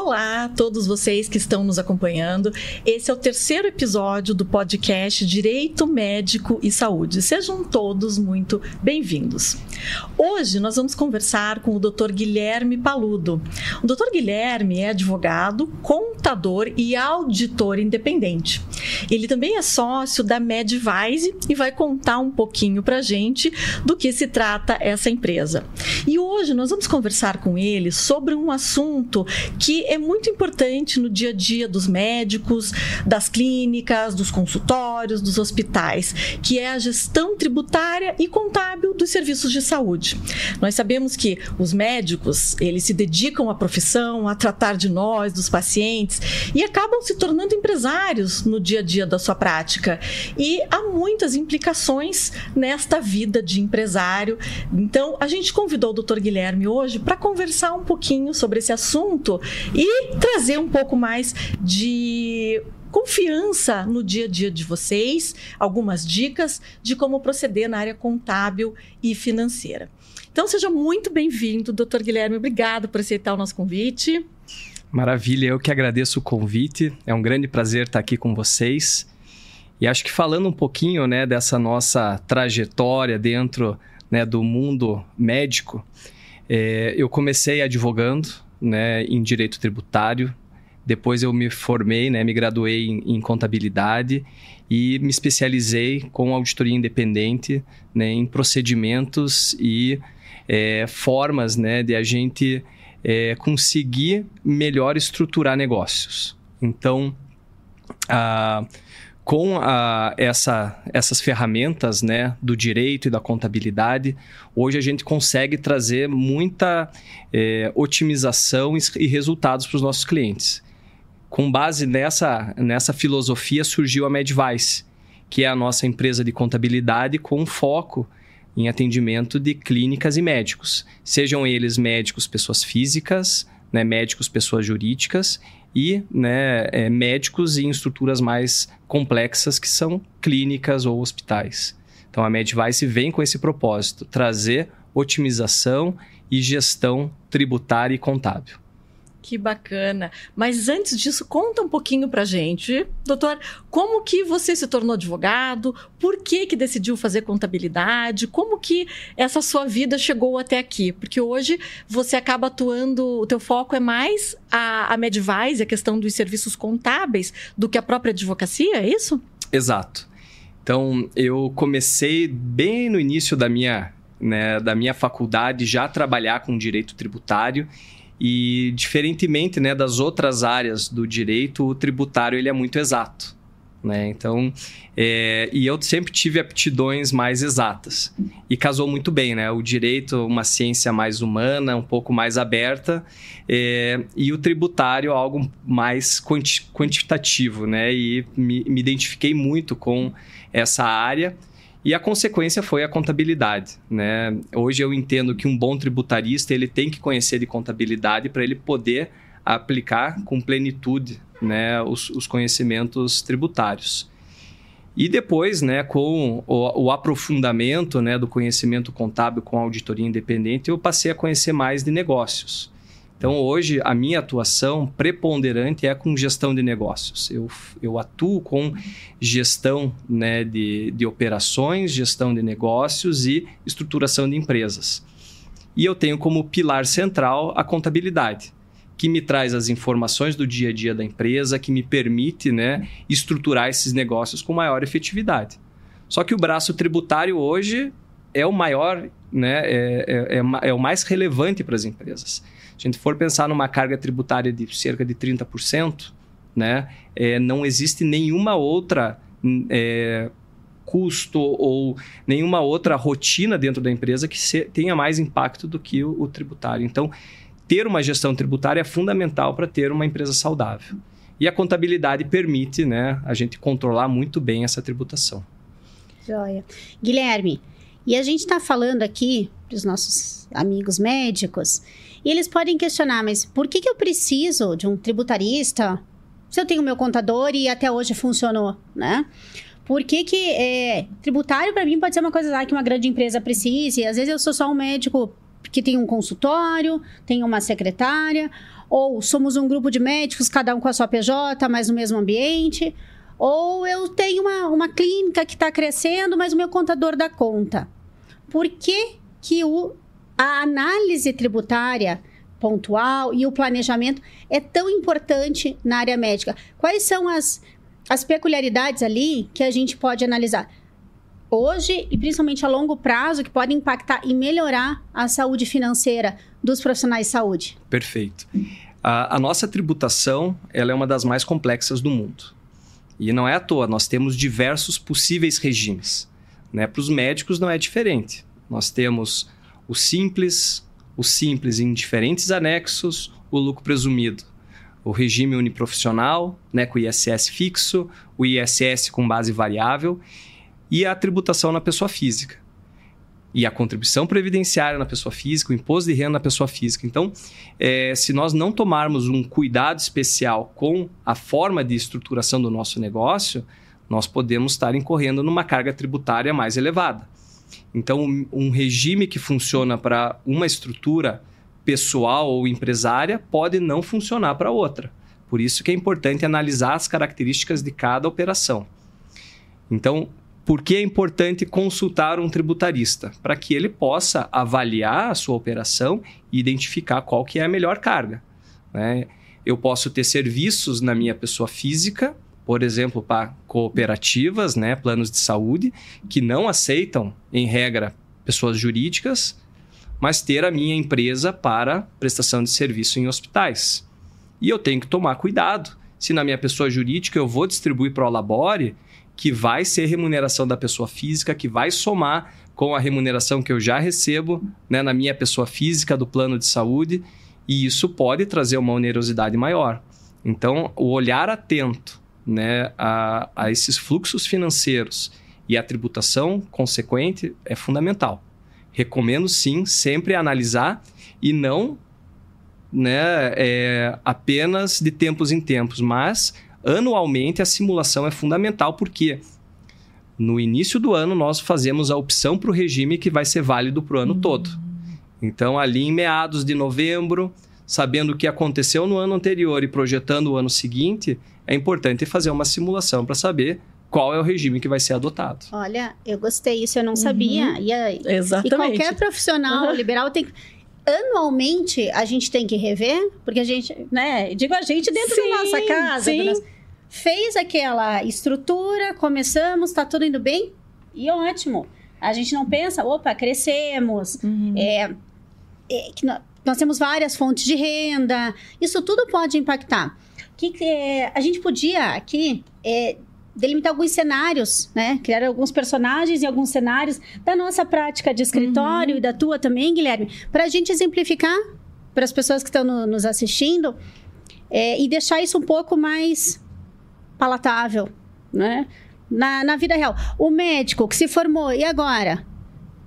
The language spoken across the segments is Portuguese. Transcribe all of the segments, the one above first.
Olá a todos vocês que estão nos acompanhando. Esse é o terceiro episódio do podcast Direito Médico e Saúde. Sejam todos muito bem-vindos. Hoje nós vamos conversar com o Dr. Guilherme Paludo. O Dr. Guilherme é advogado, contador e auditor independente. Ele também é sócio da Medvise e vai contar um pouquinho para gente do que se trata essa empresa. E hoje nós vamos conversar com ele sobre um assunto que é muito importante no dia a dia dos médicos, das clínicas, dos consultórios, dos hospitais, que é a gestão tributária e contábil dos serviços de saúde. Nós sabemos que os médicos, eles se dedicam à profissão, a tratar de nós, dos pacientes, e acabam se tornando empresários no dia a dia da sua prática. E há muitas implicações nesta vida de empresário. Então, a gente convidou o Dr. Guilherme hoje para conversar um pouquinho sobre esse assunto e trazer um pouco mais de confiança no dia a dia de vocês, algumas dicas de como proceder na área contábil e financeira. Então, seja muito bem-vindo, doutor Guilherme. Obrigado por aceitar o nosso convite. Maravilha, eu que agradeço o convite. É um grande prazer estar aqui com vocês. E acho que falando um pouquinho né, dessa nossa trajetória dentro né, do mundo médico, é, eu comecei advogando, né, em direito tributário. Depois eu me formei, né, me graduei em, em contabilidade e me especializei com auditoria independente né, em procedimentos e é, formas né, de a gente é, conseguir melhor estruturar negócios. Então, a com a, essa, essas ferramentas né, do direito e da contabilidade, hoje a gente consegue trazer muita é, otimização e resultados para os nossos clientes. Com base nessa, nessa filosofia surgiu a Medvice, que é a nossa empresa de contabilidade com foco em atendimento de clínicas e médicos, sejam eles médicos pessoas físicas, né, médicos pessoas jurídicas e né, é, médicos em estruturas mais complexas que são clínicas ou hospitais. Então a MedVice vem com esse propósito, trazer otimização e gestão tributária e contábil. Que bacana. Mas antes disso, conta um pouquinho pra gente, doutor, como que você se tornou advogado? Por que que decidiu fazer contabilidade? Como que essa sua vida chegou até aqui? Porque hoje você acaba atuando, o teu foco é mais a, a Medvise, a questão dos serviços contábeis, do que a própria advocacia, é isso? Exato. Então, eu comecei bem no início da minha, né, da minha faculdade já trabalhar com direito tributário e diferentemente né, das outras áreas do direito, o tributário ele é muito exato. Né? Então, é, e eu sempre tive aptidões mais exatas. E casou muito bem, né? O direito, uma ciência mais humana, um pouco mais aberta, é, e o tributário, algo mais quanti quantitativo, né? E me, me identifiquei muito com essa área. E a consequência foi a contabilidade, né? Hoje eu entendo que um bom tributarista ele tem que conhecer de contabilidade para ele poder aplicar com plenitude, né, os, os conhecimentos tributários. E depois, né, com o, o, aprofundamento né, do conhecimento contábil com auditoria independente, eu passei a conhecer mais de negócios. Então, hoje, a minha atuação preponderante é com gestão de negócios. Eu, eu atuo com gestão né, de, de operações, gestão de negócios e estruturação de empresas. E eu tenho como pilar central a contabilidade, que me traz as informações do dia a dia da empresa, que me permite né, estruturar esses negócios com maior efetividade. Só que o braço tributário hoje é o maior, né, é, é, é, é o mais relevante para as empresas. A gente for pensar numa carga tributária de cerca de 30%, né, é, não existe nenhuma outra é, custo ou nenhuma outra rotina dentro da empresa que se, tenha mais impacto do que o, o tributário. Então, ter uma gestão tributária é fundamental para ter uma empresa saudável. E a contabilidade permite né, a gente controlar muito bem essa tributação. Joia. Guilherme, e a gente está falando aqui para os nossos amigos médicos e eles podem questionar, mas por que, que eu preciso de um tributarista se eu tenho meu contador e até hoje funcionou, né? Por que, que é, tributário para mim pode ser uma coisa lá que uma grande empresa precise? Às vezes eu sou só um médico que tem um consultório, tem uma secretária, Ou somos um grupo de médicos, cada um com a sua PJ, mas no mesmo ambiente. Ou eu tenho uma, uma clínica que está crescendo, mas o meu contador dá conta. Por que, que o, a análise tributária pontual e o planejamento é tão importante na área médica? Quais são as, as peculiaridades ali que a gente pode analisar? hoje e principalmente a longo prazo que podem impactar e melhorar a saúde financeira dos profissionais de saúde. Perfeito. A, a, nossa tributação ela é uma das mais complexas do mundo. E não é à toa, nós temos diversos possíveis regimes. Né? Para os médicos não é diferente. Nós temos o simples, o simples em diferentes anexos, o lucro presumido. O regime uniprofissional, né, com o ISS fixo, o ISS com base variável e a tributação na pessoa física. E a contribuição previdenciária na pessoa física, o imposto de renda na pessoa física. Então, é, se nós não tomarmos um cuidado especial com a forma de estruturação do nosso negócio, nós podemos estar incorrendo numa carga tributária mais elevada. Então, um, regime que funciona para uma estrutura pessoal ou empresária pode não funcionar para outra. Por isso que é importante analisar as características de cada operação. Então, por que é importante consultar um tributarista? Para que ele possa avaliar a sua operação e identificar qual que é a melhor carga. Né? Eu posso ter serviços na minha pessoa física, por exemplo, para cooperativas, né, planos de saúde, que não aceitam, em regra, pessoas jurídicas, mas ter a minha empresa para prestação de serviço em hospitais. E eu tenho que tomar cuidado. Se na minha pessoa jurídica eu vou distribuir para o Labore, que vai ser remuneração da pessoa física, que vai somar com a remuneração que eu já recebo né, na minha pessoa física do plano de saúde, e isso pode trazer uma onerosidade maior. Então, o olhar atento né, a, a esses fluxos financeiros e a tributação consequente é fundamental. Recomendo sim sempre analisar e não né, é, apenas de tempos em tempos, mas anualmente a simulação é fundamental porque no início do ano nós fazemos a opção para o regime que vai ser válido para o ano uhum. todo. Então, ali em meados de novembro, sabendo o que aconteceu no ano anterior e projetando o ano seguinte, é importante fazer uma simulação para saber qual é o regime que vai ser adotado. Olha, eu gostei, isso eu não sabia. Uhum. E, Exatamente. E qualquer profissional uhum. liberal tem que anualmente a gente tem que rever, porque a gente, né, digo a gente dentro sim, da nossa casa, sim. Nosso, fez aquela estrutura, começamos, está tudo indo bem e ótimo. A gente não pensa, opa, crescemos, uhum. é, é, que nós, temos várias fontes de renda, isso tudo pode impactar. Que, é, a gente podia aqui é, delimitar alguns cenários, né? Criar alguns personagens e alguns cenários da nossa prática de escritório uhum. e da tua também, Guilherme, para a gente exemplificar para as pessoas que estão no, nos assistindo é, e deixar isso um pouco mais palatável, né? Na, na vida real. O médico que se formou, e agora?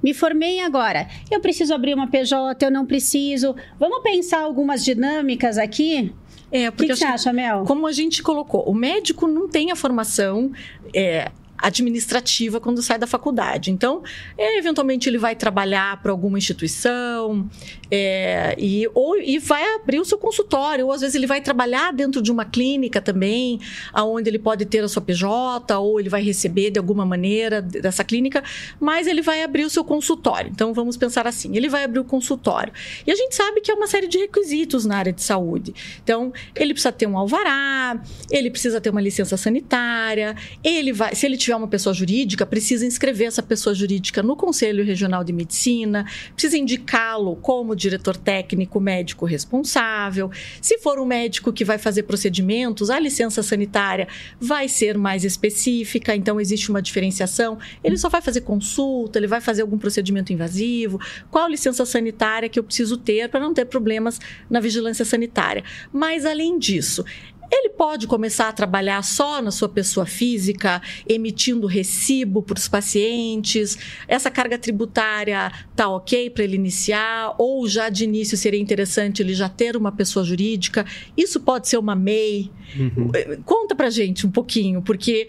Me formei agora. Eu preciso abrir uma PJ, eu não preciso. Vamos pensar algumas dinâmicas aqui é, porque que, que você acha, Mel? Como a gente colocou, o médico não tem a formação é, administrativa quando sai da faculdade. Então, é, eventualmente ele vai trabalhar para alguma instituição é, e, ou, e vai abrir o seu consultório, ou às vezes ele vai trabalhar dentro de uma clínica também, aonde ele pode ter a sua PJ, ou ele vai receber de alguma maneira dessa clínica, mas ele vai abrir o seu consultório. Então, vamos pensar assim: ele vai abrir o consultório. E a gente sabe que é uma série de requisitos na área de saúde. Então, ele precisa ter um alvará, ele precisa ter uma licença sanitária, ele vai, se ele tiver tiver uma pessoa jurídica, precisa inscrever essa pessoa jurídica no Conselho Regional de Medicina, precisa indicá-lo como diretor técnico médico responsável. Se for um médico que vai fazer procedimentos, a licença sanitária vai ser mais específica, então existe uma diferenciação. Ele só vai fazer consulta, ele vai fazer algum procedimento invasivo. Qual licença sanitária que eu preciso ter para não ter problemas na vigilância sanitária? Mas além disso, ele pode começar a trabalhar só na sua pessoa física, emitindo recibo para os pacientes. Essa carga tributária tá ok para ele iniciar, ou já de início seria interessante ele já ter uma pessoa jurídica. Isso pode ser uma MEI. Uhum. Conta para gente um pouquinho, porque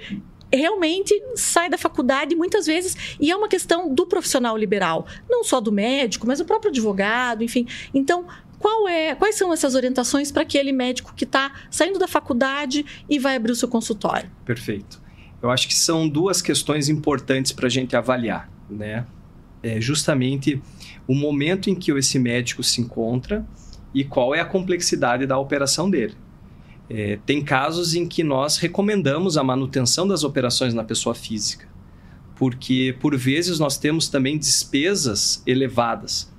realmente sai da faculdade muitas vezes e é uma questão do profissional liberal, não só do médico, mas do próprio advogado, enfim. Então, qual é, quais são essas orientações para aquele médico que está saindo da faculdade e vai abrir o seu consultório? Perfeito. Eu acho que são duas questões importantes para a gente avaliar, né? É justamente o momento em que esse médico se encontra e qual é a complexidade da operação dele. É, tem casos em que nós recomendamos a manutenção das operações na pessoa física, porque por vezes nós temos também despesas elevadas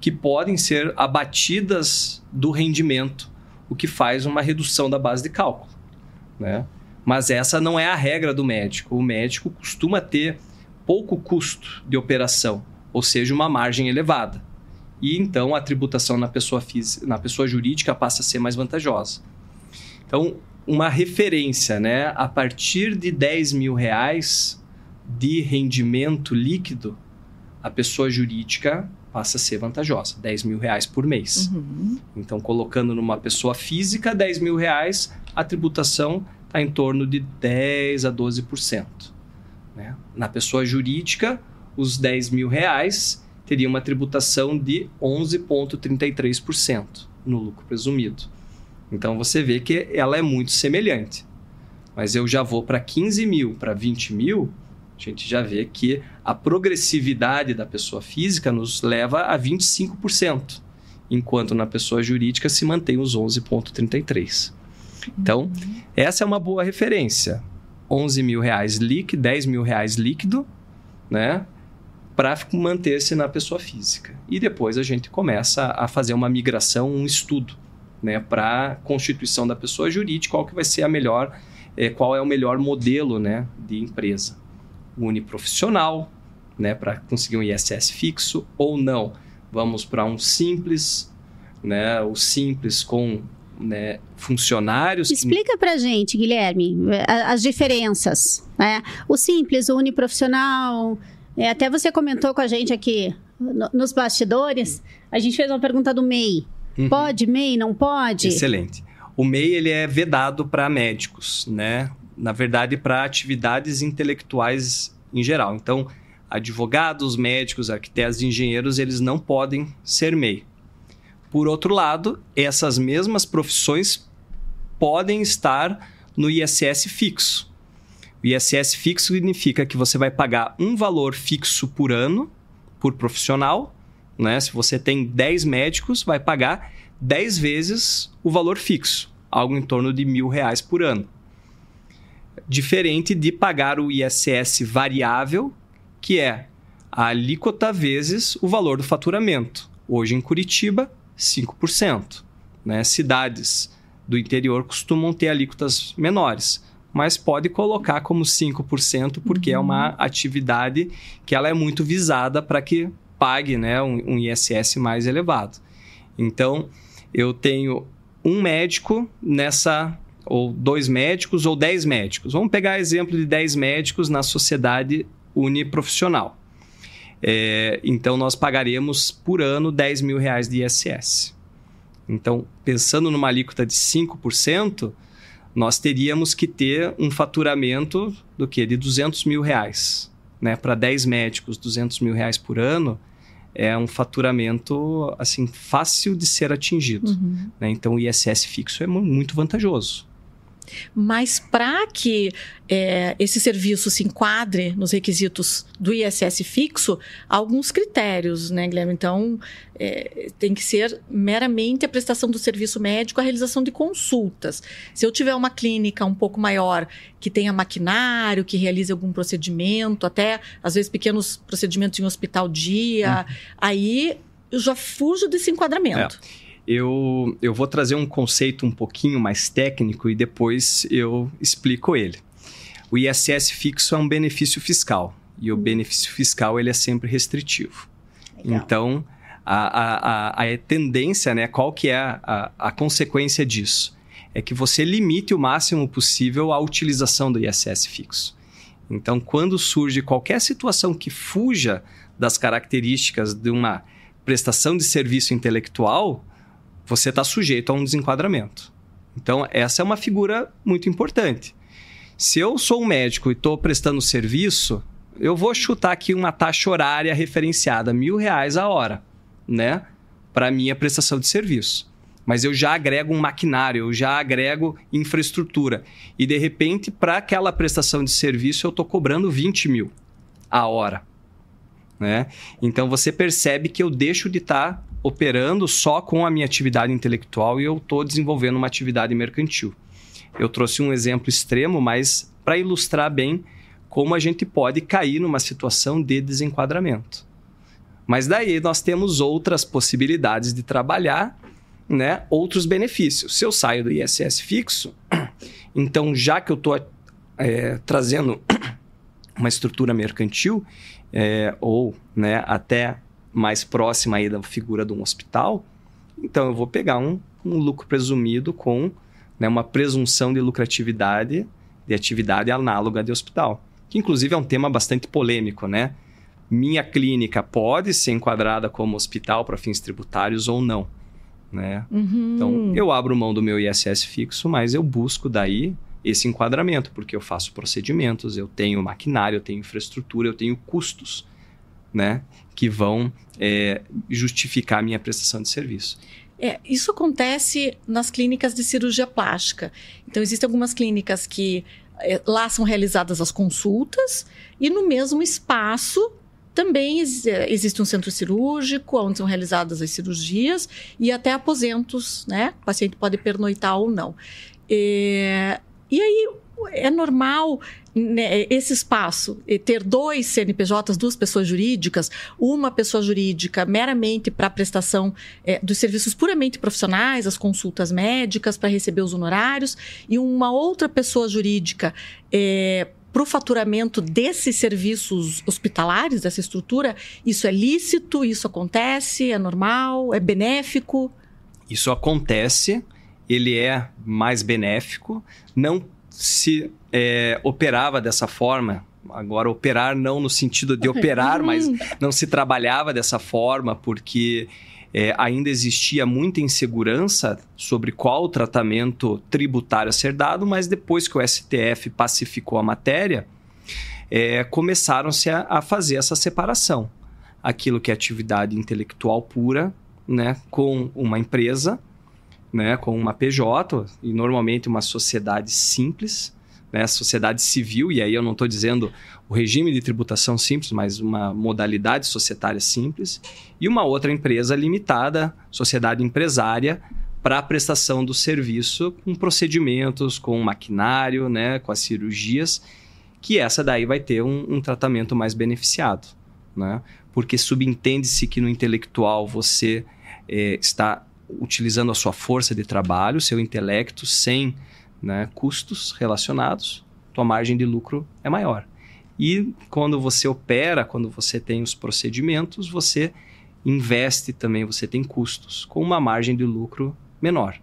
que podem ser abatidas do rendimento, o que faz uma redução da base de cálculo. Né? Mas essa não é a regra do médico. O médico costuma ter pouco custo de operação, ou seja, uma margem elevada. E então a tributação na pessoa, física, na pessoa jurídica passa a ser mais vantajosa. Então, uma referência, né? A partir de 10 mil reais de rendimento líquido, a pessoa jurídica passa a ser vantajosa, 10 mil reais por mês. Uhum. Então, colocando numa pessoa física, 10 mil reais, a tributação está em torno de 10 a 12%. Né? Na pessoa jurídica, os 10 mil reais teria uma tributação de 11,33% no lucro presumido. Então você vê que ela é muito semelhante. Mas eu já vou para 15 mil, para 20 mil, a gente já vê que a progressividade da pessoa física nos leva a 25%, enquanto na pessoa jurídica se mantém os 11,33%. Então, uhum. essa é uma boa referência. 11 mil reais líquido, 10 mil reais líquido, né? Para manter-se na pessoa física. E depois a gente começa a fazer uma migração, um estudo, né? Para a constituição da pessoa jurídica, qual que vai ser a melhor, é, qual é o melhor modelo, né? De empresa uniprofissional, né, para conseguir um ISS fixo ou não. Vamos para um simples, né, o simples com né, funcionários. Explica que... para gente, Guilherme, as diferenças. Né? O simples, o uniprofissional. É, até você comentou com a gente aqui no, nos bastidores. A gente fez uma pergunta do MEI. Uhum. Pode MEI? Não pode? Excelente. O MEI ele é vedado para médicos, né? Na verdade, para atividades intelectuais em geral. Então, advogados, médicos, arquitetos, engenheiros, eles não podem ser MEI. Por outro lado, essas mesmas profissões podem estar no ISS fixo. O ISS fixo significa que você vai pagar um valor fixo por ano por profissional. Né? Se você tem 10 médicos, vai pagar 10 vezes o valor fixo, algo em torno de mil reais por ano diferente de pagar o ISS variável, que é a alíquota vezes o valor do faturamento. Hoje em Curitiba, 5%. Né? Cidades do interior costumam ter alíquotas menores, mas pode colocar como 5% porque uhum. é uma uhum. atividade que ela é muito visada para que pague né, um, um ISS mais elevado. Então, eu tenho um médico nessa ou dois médicos ou dez médicos. Vamos pegar exemplo de dez médicos na sociedade uniprofissional. É, então, nós pagaremos por ano 10 mil reais de ISS. Então, pensando numa alíquota de 5%, nós teríamos que ter um faturamento do que? De 200 mil reais. Né? Para 10 médicos, 200 mil reais por ano é um faturamento assim fácil de ser atingido. Uhum. Né? Então, o ISS fixo é muito vantajoso. Mas para que é, esse serviço se enquadre nos requisitos do ISS fixo, há alguns critérios, né, Guilherme? Então, é, tem que ser meramente a prestação do serviço médico, a realização de consultas. Se eu tiver uma clínica um pouco maior, que tenha maquinário, que realize algum procedimento, até às vezes pequenos procedimentos em hospital dia, uhum. aí eu já fujo desse enquadramento. É eu, eu vou trazer um conceito um pouquinho mais técnico e depois eu explico ele. O ISS fixo é um benefício fiscal e o hum. benefício fiscal ele é sempre restritivo. Legal. Então, a, a, a, a, tendência, né, qual que é a, a, consequência disso? É que você limite o máximo possível a utilização do ISS fixo. Então, quando surge qualquer situação que fuja das características de uma prestação de serviço intelectual, você está sujeito a um desenquadramento. Então, essa é uma figura muito importante. Se eu sou um médico e estou prestando serviço, eu vou chutar aqui uma taxa horária referenciada, mil reais a hora, né? para minha prestação de serviço. Mas eu já agrego um maquinário, eu já agrego infraestrutura. E de repente, para aquela prestação de serviço, eu estou cobrando 20 mil a hora. Né? Então você percebe que eu deixo de estar tá operando só com a minha atividade intelectual e eu estou desenvolvendo uma atividade mercantil. Eu trouxe um exemplo extremo, mas para ilustrar bem como a gente pode cair numa situação de desenquadramento. Mas daí nós temos outras possibilidades de trabalhar, né? Outros benefícios. Se eu saio do ISS fixo, então já que eu estou é, trazendo uma estrutura mercantil é, ou, né, até mais próxima aí da figura de um hospital, então eu vou pegar um, um lucro presumido com né, uma presunção de lucratividade de atividade análoga de hospital, que inclusive é um tema bastante polêmico, né? Minha clínica pode ser enquadrada como hospital para fins tributários ou não, né? Uhum. Então, eu abro mão do meu ISS fixo, mas eu busco daí esse enquadramento, porque eu faço procedimentos, eu tenho maquinário, eu tenho infraestrutura, eu tenho custos, né? Que vão é, justificar a minha prestação de serviço. É, isso acontece nas clínicas de cirurgia plástica. Então, existem algumas clínicas que é, lá são realizadas as consultas e no mesmo espaço também é, existe um centro cirúrgico onde são realizadas as cirurgias e até aposentos, né? O paciente pode pernoitar ou não. É, e aí é normal né, esse espaço ter dois CNPJs, duas pessoas jurídicas, uma pessoa jurídica meramente para prestação é, dos serviços puramente profissionais, as consultas médicas para receber os honorários, e uma outra pessoa jurídica é, para o faturamento desses serviços hospitalares, dessa estrutura, isso é lícito, isso acontece, é normal, é benéfico? Isso acontece, ele é mais benéfico, não se é, operava dessa forma. Agora, operar não no sentido de operar, mas não se trabalhava dessa forma, porque é, ainda existia muita insegurança sobre qual o tratamento tributário a ser dado, mas depois que o STF pacificou a matéria, é, começaram-se a, a, fazer essa separação. Aquilo que é atividade intelectual pura, né, com uma empresa, né, com uma PJ e normalmente uma sociedade simples, né, sociedade civil, e aí eu não estou dizendo o regime de tributação simples, mas uma modalidade societária simples, e uma outra empresa limitada, sociedade empresária, para a prestação do serviço com procedimentos, com maquinário, né, com as cirurgias, que essa daí vai ter um, um tratamento mais beneficiado. Né? Porque subentende-se que no intelectual você é, está utilizando a sua força de trabalho, seu intelecto, sem né, custos relacionados, tua margem de lucro é maior. E quando você opera, quando você tem os procedimentos, você investe também, você tem custos, com uma margem de lucro menor.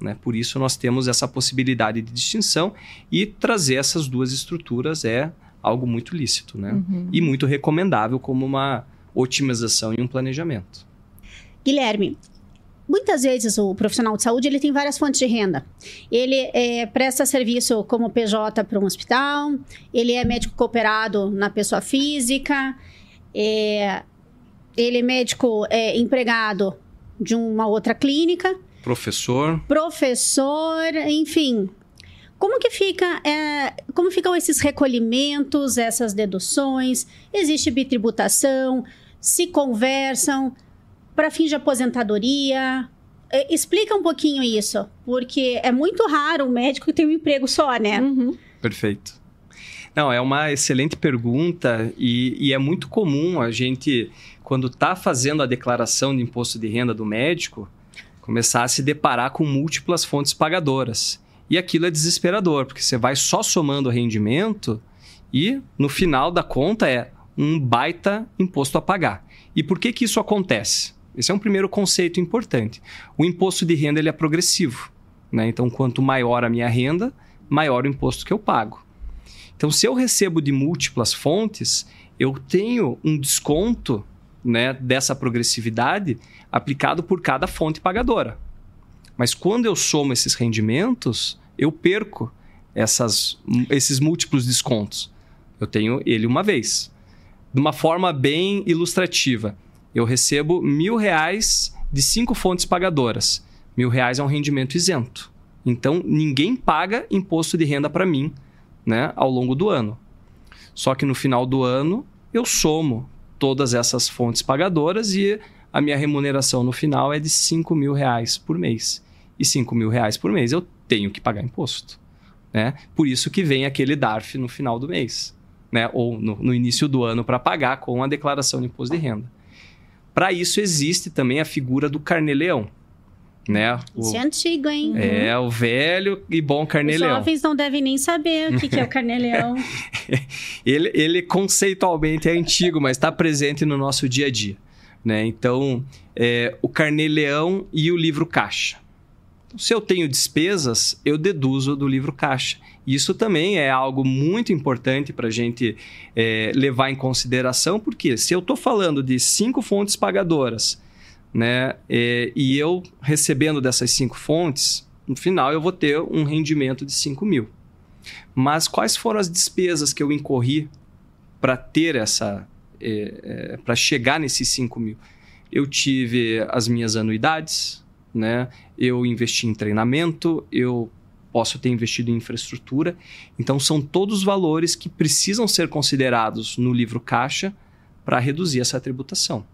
Né? Por isso, nós temos essa possibilidade de distinção e trazer essas duas estruturas é algo muito lícito né? Uhum. e muito recomendável como uma otimização e um planejamento. Guilherme, Muitas vezes o profissional de saúde ele tem várias fontes de renda. Ele é, presta serviço como PJ para um hospital, ele é médico cooperado na pessoa física, é, ele é médico é, empregado de uma outra clínica. Professor. Professor, enfim. Como que fica, é, como ficam esses recolhimentos, essas deduções? Existe bitributação? Se conversam? Para fins de aposentadoria? É, explica um pouquinho isso, porque é muito raro o médico que tem um emprego só, né? Uhum. Perfeito. Não, é uma excelente pergunta e, e é muito comum a gente, quando está fazendo a declaração de imposto de renda do médico, começar a se deparar com múltiplas fontes pagadoras. E aquilo é desesperador, porque você vai só somando o rendimento e no final da conta é um baita imposto a pagar. E por que, que isso acontece? Esse é um primeiro conceito importante. O imposto de renda ele é progressivo. Né? Então, quanto maior a minha renda, maior o imposto que eu pago. Então, se eu recebo de múltiplas fontes, eu tenho um desconto né, dessa progressividade aplicado por cada fonte pagadora. Mas quando eu somo esses rendimentos, eu perco essas, esses múltiplos descontos. Eu tenho ele uma vez. De uma forma bem ilustrativa eu recebo mil reais de cinco fontes pagadoras. Mil reais é um rendimento isento. Então, ninguém paga imposto de renda para mim né, ao longo do ano. Só que no final do ano, eu somo todas essas fontes pagadoras e a minha remuneração no final é de 5 mil reais por mês. E 5 mil reais por mês eu tenho que pagar imposto. Né? Por isso que vem aquele DARF no final do mês. Né? Ou no, no início do ano para pagar com a declaração de imposto de renda. Para isso existe também a figura do carnê-leão. Né? O, Isso é antigo, hein? É, o velho e bom carnê-leão. Os jovens não devem nem saber o que, que é o carnê-leão. ele, ele conceitualmente é antigo, mas está presente no nosso dia a dia. Né? Então, é, o carnê-leão e o livro caixa. Se eu tenho despesas, eu deduzo do livro caixa. Isso também é algo muito importante para a gente é, levar em consideração, porque se eu estou falando de cinco fontes pagadoras, né, é, e eu recebendo dessas cinco fontes, no final eu vou ter um rendimento de 5 mil. Mas quais foram as despesas que eu incorri para ter essa, é, é, para chegar nesses 5 mil. Eu tive as minhas anuidades, né? eu investi em treinamento, eu posso ter investido em infraestrutura. Então, são todos valores que precisam ser considerados no livro caixa para reduzir essa tributação.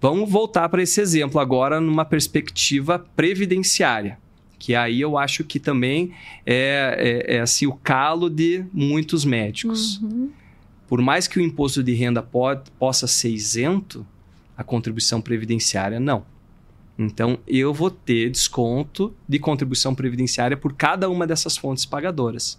Vamos voltar para esse exemplo agora numa perspectiva previdenciária, que aí eu acho que também é, é, é assim, o calo de muitos médicos. Uhum. Por mais que o imposto de renda pode, possa ser isento, a contribuição previdenciária não. Então, eu vou ter desconto de contribuição previdenciária por cada uma dessas fontes pagadoras.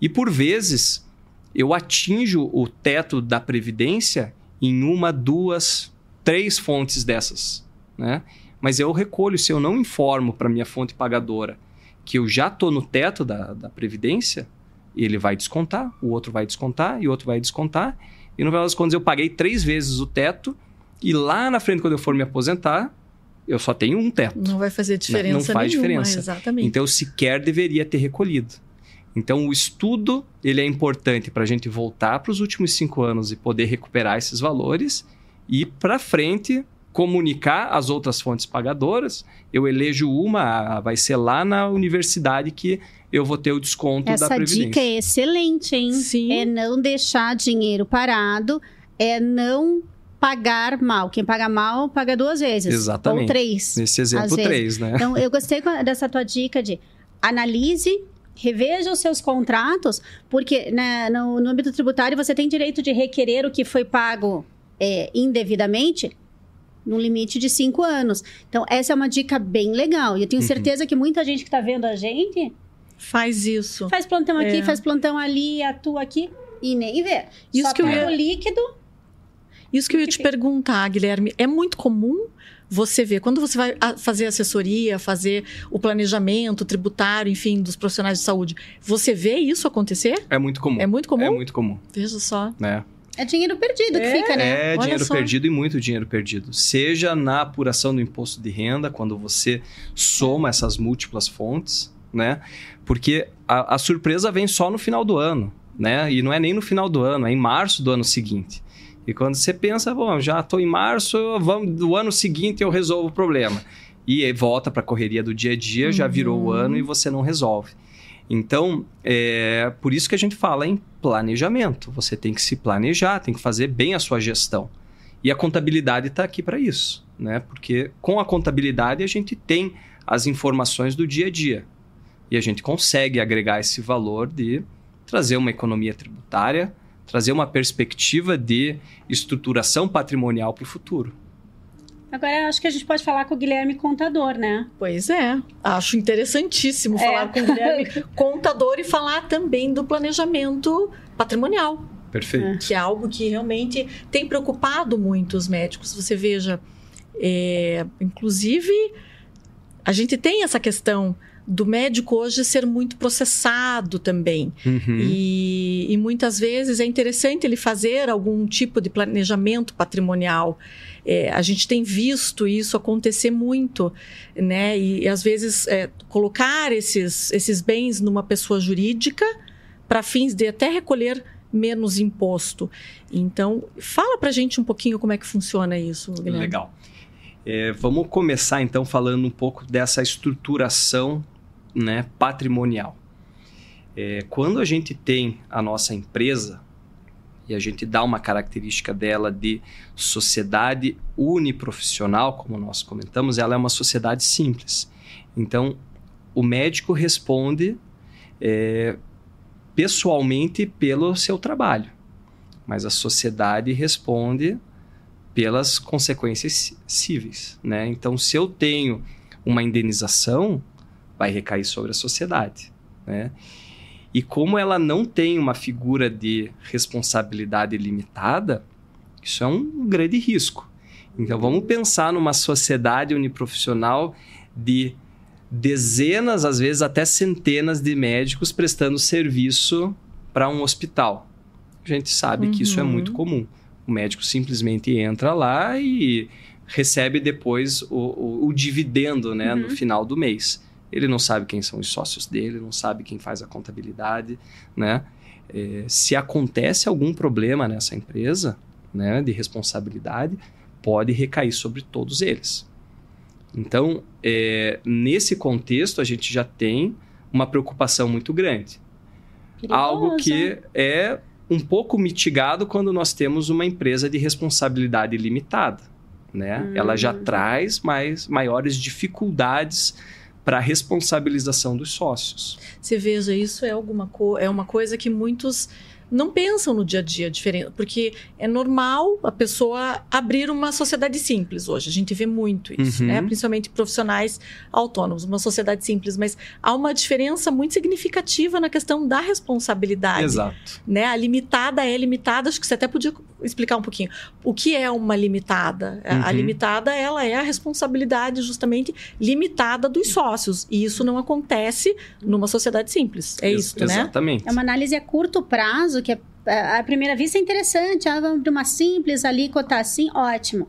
E por vezes, eu atinjo o teto da previdência em uma, duas, três fontes dessas. Né? Mas eu recolho, se eu não informo para minha fonte pagadora que eu já estou no teto da, da previdência, ele vai descontar, o outro vai descontar e o outro vai descontar. E no final das contas eu paguei três vezes o teto e lá na frente, quando eu for me aposentar, eu só tenho um teto. Não vai fazer diferença Não, não faz nenhuma, diferença. Exatamente. Então eu sequer deveria ter recolhido. Então o estudo ele é importante para a gente voltar para os últimos cinco anos e poder recuperar esses valores e para frente comunicar as outras fontes pagadoras. Eu elejo uma, vai ser lá na universidade que eu vou ter o desconto Essa da Previdência. Essa dica é excelente, hein? Sim. É não deixar dinheiro parado, é não pagar mal. Quem paga mal, paga duas vezes. Exatamente. Ou três. Nesse exemplo, três, né? Então, eu gostei dessa tua dica de analise reveja os seus contratos, porque né, no, no âmbito tributário você tem direito de requerer o que foi pago é, indevidamente num limite de cinco anos. Então, essa é uma dica bem legal. E eu tenho uhum. certeza que muita gente que está vendo a gente... Faz isso. Faz plantão aqui, é. faz plantão ali, atua aqui e nem vê. Isso Só que eu ia... o líquido... Isso que eu ia te perguntar, Guilherme. É muito comum você ver, quando você vai fazer assessoria, fazer o planejamento tributário, enfim, dos profissionais de saúde, você vê isso acontecer? É muito comum. É muito comum? É muito comum. Veja só. É. É dinheiro perdido é, que fica, né? É Olha dinheiro só. perdido e muito dinheiro perdido. Seja na apuração do imposto de renda, quando você soma essas múltiplas fontes, né? Porque a, a surpresa vem só no final do ano, né? E não é nem no final do ano, é em março do ano seguinte. E quando você pensa, bom, já estou em março, vamos, do ano seguinte eu resolvo o problema. E volta para a correria do dia a dia, uhum. já virou o ano e você não resolve. Então, é por isso que a gente fala em planejamento. Você tem que se planejar, tem que fazer bem a sua gestão. E a contabilidade está aqui para isso, né? Porque com a contabilidade a gente tem as informações do dia a dia e a gente consegue agregar esse valor de trazer uma economia tributária, trazer uma perspectiva de estruturação patrimonial para o futuro. Agora, acho que a gente pode falar com o Guilherme Contador, né? Pois é. Acho interessantíssimo é. falar com o Guilherme Contador e falar também do planejamento patrimonial. Perfeito. Que é algo que realmente tem preocupado muito os médicos. Você veja, é, inclusive, a gente tem essa questão do médico hoje ser muito processado também. Uhum. E, e, muitas vezes é interessante ele fazer algum tipo de planejamento patrimonial. É, a gente tem visto isso acontecer muito, né? E, e às vezes é, colocar esses, esses bens numa pessoa jurídica para fins de até recolher menos imposto. Então, fala para gente um pouquinho como é que funciona isso, Guilherme. Legal. É, vamos começar então falando um pouco dessa estruturação né, patrimonial. É, quando a gente tem a nossa empresa e a gente dá uma característica dela de sociedade uniprofissional, como nós comentamos, ela é uma sociedade simples. Então, o médico responde é, pessoalmente pelo seu trabalho, mas a sociedade responde pelas consequências cíveis, né? Então, se eu tenho uma indenização, vai recair sobre a sociedade, né? E como ela não tem uma figura de responsabilidade limitada, isso é um grande risco. Então, vamos pensar numa sociedade uniprofissional de dezenas, às vezes até centenas de médicos prestando serviço para um hospital. A gente sabe uhum. que isso é muito uhum. comum. O médico simplesmente entra lá e recebe depois o, o, o dividendo né, uhum. no final do mês. Ele não sabe quem são os sócios dele, não sabe quem faz a contabilidade, né? É, se acontece algum problema nessa empresa, né, de responsabilidade, pode recair sobre todos eles. Então, é, nesse contexto, a gente já tem uma preocupação muito grande. Perigoso. Algo que é um pouco mitigado quando nós temos uma empresa de responsabilidade limitada. Né? Hum. Ela já hum. traz mais, maiores dificuldades para a responsabilização dos sócios. Você veja, isso é, alguma é uma coisa que muitos não pensam no dia a dia diferente, porque é normal a pessoa abrir uma sociedade simples hoje. A gente vê muito isso, né? uhum. né? Principalmente profissionais autônomos, uma sociedade simples, mas há uma diferença muito significativa na questão da responsabilidade. Exato. Né? A limitada é limitada, acho que você até podia explicar um pouquinho. O que é uma limitada? Uhum. A limitada, ela é a responsabilidade justamente limitada dos sócios, e isso não acontece numa sociedade simples. É isso, né? Exatamente. É uma análise a curto prazo que à primeira vista é interessante, ah, vamos de uma simples alíquota assim, ótimo.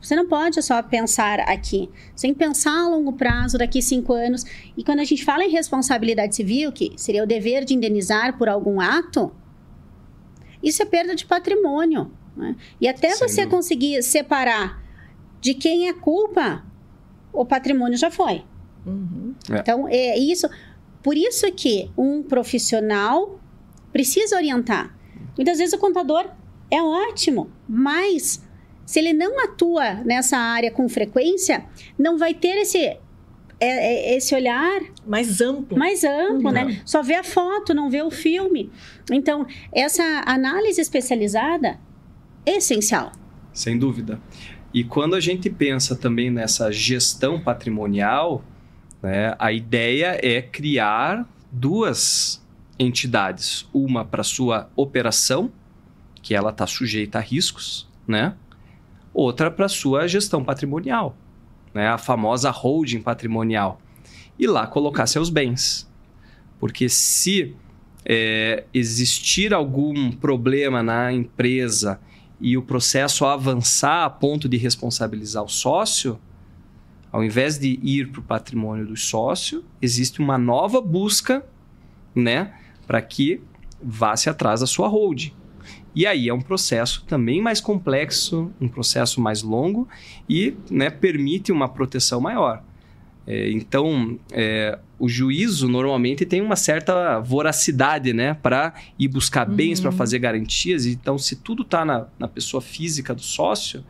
Você não pode só pensar aqui. Sem pensar a longo prazo, daqui cinco anos. E quando a gente fala em responsabilidade civil, que seria o dever de indenizar por algum ato, isso é perda de patrimônio. Né? E até Sem você dúvida. conseguir separar de quem é culpa, o patrimônio já foi. Uhum. É. Então, é isso. Por isso que um profissional precisa orientar. Muitas vezes o contador é ótimo, mas se ele não atua nessa área com frequência, não vai ter esse é, é, esse olhar mais amplo. Mais amplo, né? Uhum. Só vê a foto, não vê o filme. Então, essa análise especializada é essencial. Sem dúvida. E quando a gente pensa também nessa gestão patrimonial, né, a ideia é criar duas entidades, uma para sua operação, que ela está sujeita a riscos, né? Outra para sua gestão patrimonial, né? A famosa holding patrimonial. E lá colocar seus bens. Porque se é, existir algum problema na empresa e o processo avançar a ponto de responsabilizar o sócio, ao invés de ir para o patrimônio do sócio, existe uma nova busca, né? para que vá-se atrás da sua holding. E aí é um processo também mais complexo, um processo mais longo e né, permite uma proteção maior. É, então, é, o juízo normalmente tem uma certa voracidade né, para ir buscar bens, uhum. para fazer garantias. Então, se tudo está na, na pessoa física do sócio,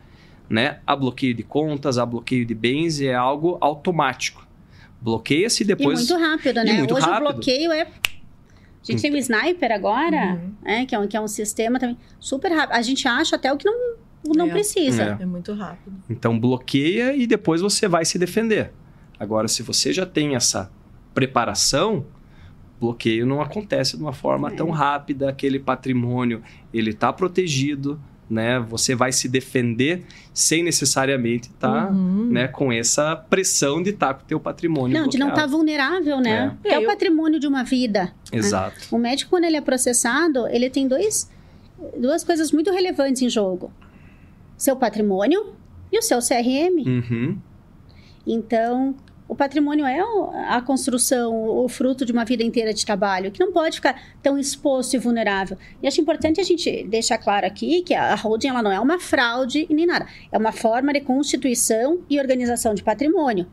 né, há bloqueio de contas, há bloqueio de bens e é algo automático. Bloqueia-se depois. E muito rápido, né? Muito Hoje rápido. o bloqueio é a gente tem o Sniper agora, uhum. é, que, é um, que é um sistema também super rápido. A gente acha até o que não, não é. precisa. É. é muito rápido. Então bloqueia e depois você vai se defender. Agora, se você já tem essa preparação, bloqueio não acontece de uma forma é. tão rápida, aquele patrimônio ele está protegido, né? Você vai se defender sem necessariamente estar tá, uhum. né, com essa pressão de estar tá com o teu patrimônio Não, bloqueado. de não estar tá vulnerável, né? É, é o patrimônio de uma vida. Né? Exato. Né? O médico, quando ele é processado, ele tem dois, duas coisas muito relevantes em jogo. Seu patrimônio e o seu CRM. Uhum. Então, o patrimônio é a construção, o fruto de uma vida inteira de trabalho, que não pode ficar tão exposto e vulnerável. E acho importante a gente deixar claro aqui que a holding ela não é uma fraude nem nada. É uma forma de constituição e organização de patrimônio.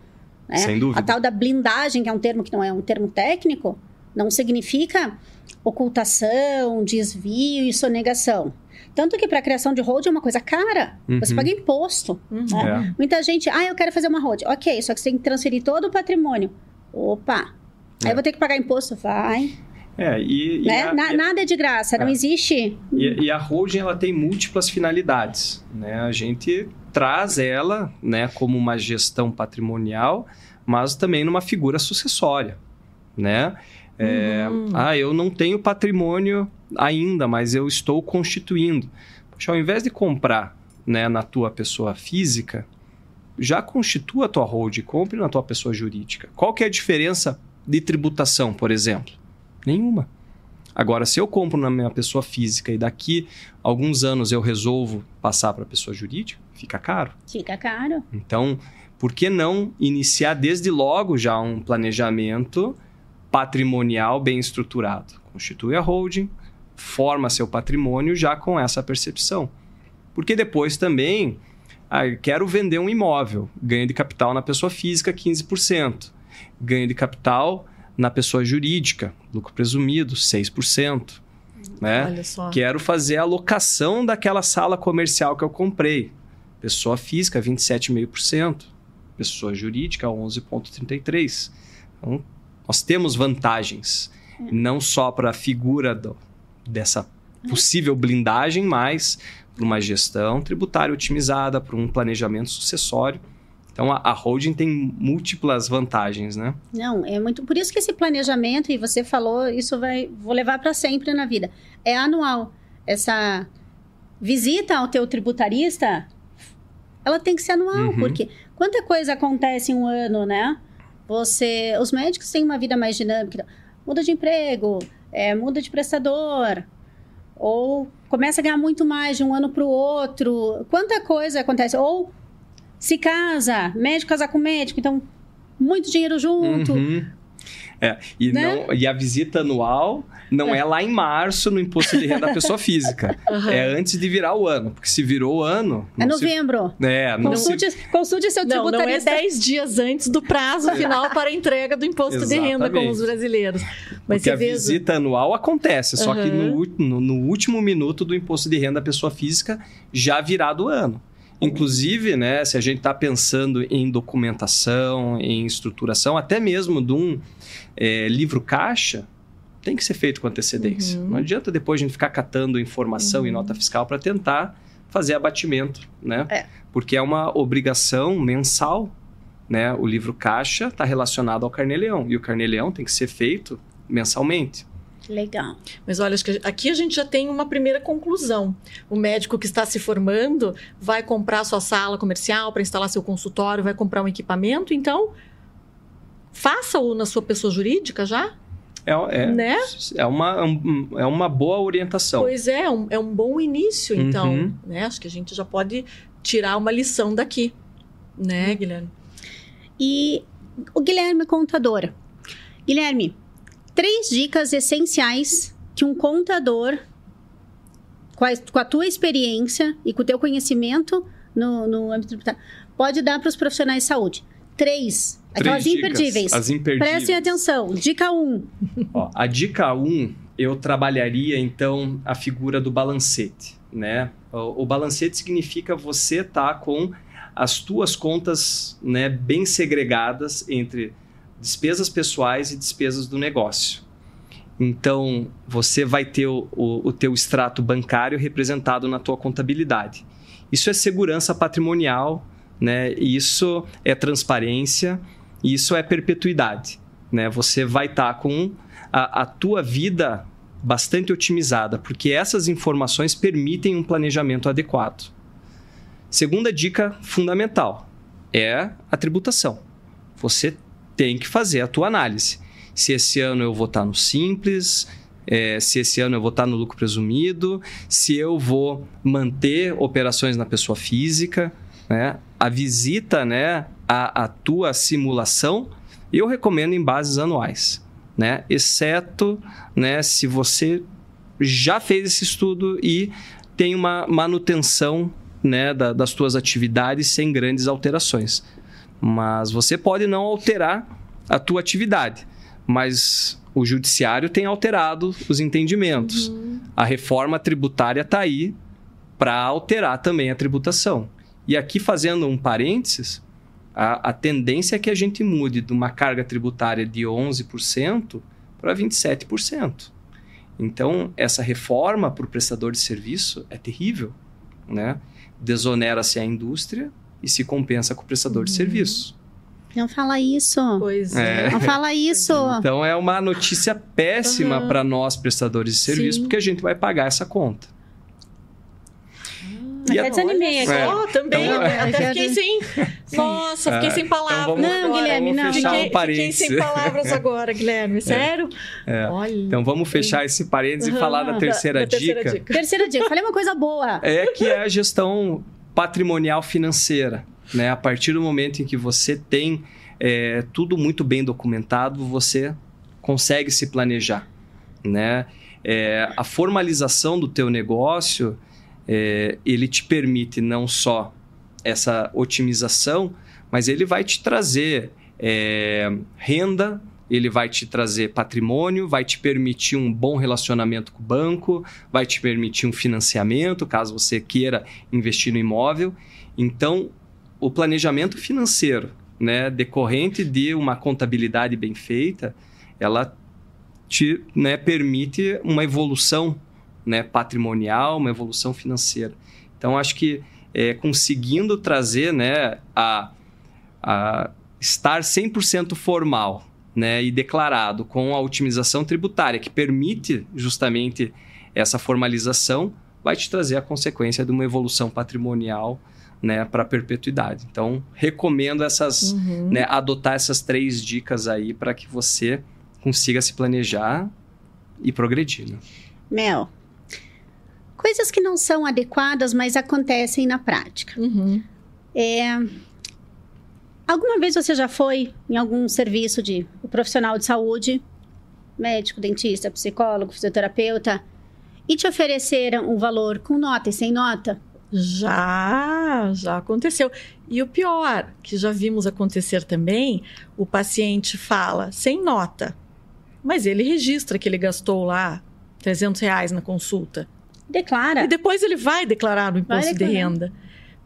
Né? Sem dúvida. A tal da blindagem, que é um termo que não é um termo técnico, não significa ocultação, desvio e sonegação. Tanto que para a criação de hold é uma coisa cara. Uhum. Você paga imposto. Uhum. Né? É. Muita gente, ah, eu quero fazer uma hold. Ok, só que você tem que transferir todo o patrimônio. Opa! É. Aí eu vou ter que pagar imposto? Vai. É, e, né? e a, Na, nada é de graça, é. não existe. E, e, a holding ela tem múltiplas finalidades. Né? A gente traz ela né, como uma gestão patrimonial, mas também numa figura sucessória. Né? É, uhum. Ah, eu não tenho patrimônio ainda, mas eu estou constituindo. Poxa, ao invés de comprar né, na tua pessoa física, já constitua a tua hold, compre na tua pessoa jurídica. Qual que é a diferença de tributação, por exemplo? Nenhuma. Agora, se eu compro na minha pessoa física e daqui alguns anos eu resolvo passar para a pessoa jurídica, fica caro. Fica caro. Então, por que não iniciar desde logo já um planejamento patrimonial bem estruturado? Constitui a holding, forma seu patrimônio já com essa percepção. Porque depois também, ah, quero vender um imóvel, ganho de capital na pessoa física 15%, ganho de capital na pessoa jurídica, lucro presumido 6%. Né? Olha só. Quero fazer a locação daquela sala comercial que eu comprei. Pessoa física 27,5%, pessoa jurídica 11,33%. Então, nós temos vantagens, é. não só para a figura do, dessa possível blindagem, mas para uma gestão tributária otimizada, para um planejamento sucessório. Então a, a, holding tem múltiplas vantagens, né? Não, é muito por isso que esse planejamento e você falou isso vai vou levar para sempre na vida. É anual. Essa visita ao teu tributarista, ela tem que ser anual, uhum. porque quanta coisa acontece em um ano, né? Você, os médicos têm uma vida mais dinâmica, muda de emprego, é, muda de prestador, ou começa a ganhar muito mais de um ano para o outro. Quanta coisa acontece. Ou se casa, médico casar com médico, então muito dinheiro junto. Uhum. É, e, né? não, e a visita anual não é. é. lá em março no imposto de renda da pessoa física. Uhum. É antes de virar o ano. Porque se virou o ano. É novembro. Se... É, consulte, se... consulte seu não, tributarista. Não é 10 dias antes do prazo é. final para a entrega do imposto de renda, como os brasileiros. Mas porque a veja... visita anual acontece, só uhum. que no, no, no último minuto do imposto de renda da pessoa física já virado o ano. Inclusive, né, se a gente está pensando em documentação, em estruturação, até mesmo de um é, livro caixa, tem que ser feito com antecedência. Uhum. Não adianta depois a gente ficar catando informação uhum. e nota fiscal para tentar fazer abatimento, né? É. Porque é uma obrigação mensal, né? O livro caixa está relacionado ao carnê-leão e o carnê-leão tem que ser feito mensalmente. Legal. Mas olha, acho que aqui a gente já tem uma primeira conclusão. O médico que está se formando vai comprar sua sala comercial para instalar seu consultório, vai comprar um equipamento, então faça-o na sua pessoa jurídica já. É, é, né? é, uma, é uma boa orientação. Pois é, um, é um bom início, então. Uhum. Né? Acho que a gente já pode tirar uma lição daqui, né, uhum. Guilherme? E o Guilherme Contador. Guilherme, três dicas essenciais que um contador, com a, com a tua experiência e com o teu conhecimento no, no âmbito tributário, pode dar para os profissionais de saúde. Três. Aquelas Três imperdíveis. As imperdíveis. Prestem atenção. Dica 1. Um. Ó, a dica 1, um, eu trabalharia então a figura do balancete, né? O, o balancete significa você estar tá com as tuas contas, né, bem segregadas entre despesas pessoais e despesas do negócio. Então, você vai ter o, o, o teu extrato bancário representado na tua contabilidade. Isso é segurança patrimonial, né? Isso é transparência, isso é perpetuidade, né? Você vai estar tá com a, a tua vida bastante otimizada, porque essas informações permitem um planejamento adequado. Segunda dica fundamental é a tributação. Você tem que fazer a tua análise. Se esse ano eu vou estar no simples, é, se esse ano eu vou estar no lucro presumido, se eu vou manter operações na pessoa física. Né? A visita né, à, à tua simulação, eu recomendo em bases anuais, né? Exceto né, se você já fez esse estudo e tem uma manutenção né, da, das tuas atividades sem grandes alterações. Mas você pode não alterar a tua atividade, mas o judiciário tem alterado os entendimentos. Uhum. A reforma tributária está aí para alterar também a tributação. E aqui, fazendo um parênteses, a, a tendência é que a gente mude de uma carga tributária de 11% para 27%. Então, essa reforma para o prestador de serviço é terrível. Né? Desonera-se a indústria e se compensa com o prestador uhum. de serviço. Não fala isso. Pois é. Não fala isso. Então é uma notícia péssima uhum. para nós prestadores de serviço, Sim. porque a gente vai pagar essa conta. E até desanimei aqui. É. Oh, também. Então, é. até fiquei sem. Nossa, fiquei sem então palavras. Então não, agora. Guilherme, não. Fiquei, um fiquei, sem palavras agora, Guilherme. É. Sério? É. Olha. Então vamos fechar esse parênteses uhum. e falar da terceira, da, da dica. terceira dica. Terceira dica. Falei uma coisa boa. É que é a gestão patrimonial financeira. Né? A partir do momento em que você tem é, tudo muito bem documentado, você consegue se planejar. Né? É, a formalização do teu negócio é, ele te permite não só essa otimização, mas ele vai te trazer é, renda, ele vai te trazer patrimônio, vai te permitir um bom relacionamento com o banco, vai te permitir um financiamento, caso você queira investir no imóvel. Então, o planejamento financeiro, né, decorrente de uma contabilidade bem feita, ela te né, permite uma evolução né, patrimonial, uma evolução financeira. Então, acho que é, conseguindo trazer né, a, a estar 100% formal né, e declarado com a otimização tributária, que permite justamente essa formalização, vai te trazer a consequência de uma evolução patrimonial né, para perpetuidade. Então, recomendo essas, uhum. né, adotar essas três dicas aí para que você consiga se planejar e progredir. Né? Mel, coisas que não são adequadas, mas acontecem na prática. Uhum. É, alguma vez você já foi em algum serviço de profissional de saúde, médico, dentista, psicólogo, fisioterapeuta, e te ofereceram um valor com nota e sem nota? Já, já aconteceu. E o pior, que já vimos acontecer também, o paciente fala sem nota, mas ele registra que ele gastou lá 300 reais na consulta. Declara. E depois ele vai declarar o imposto de renda.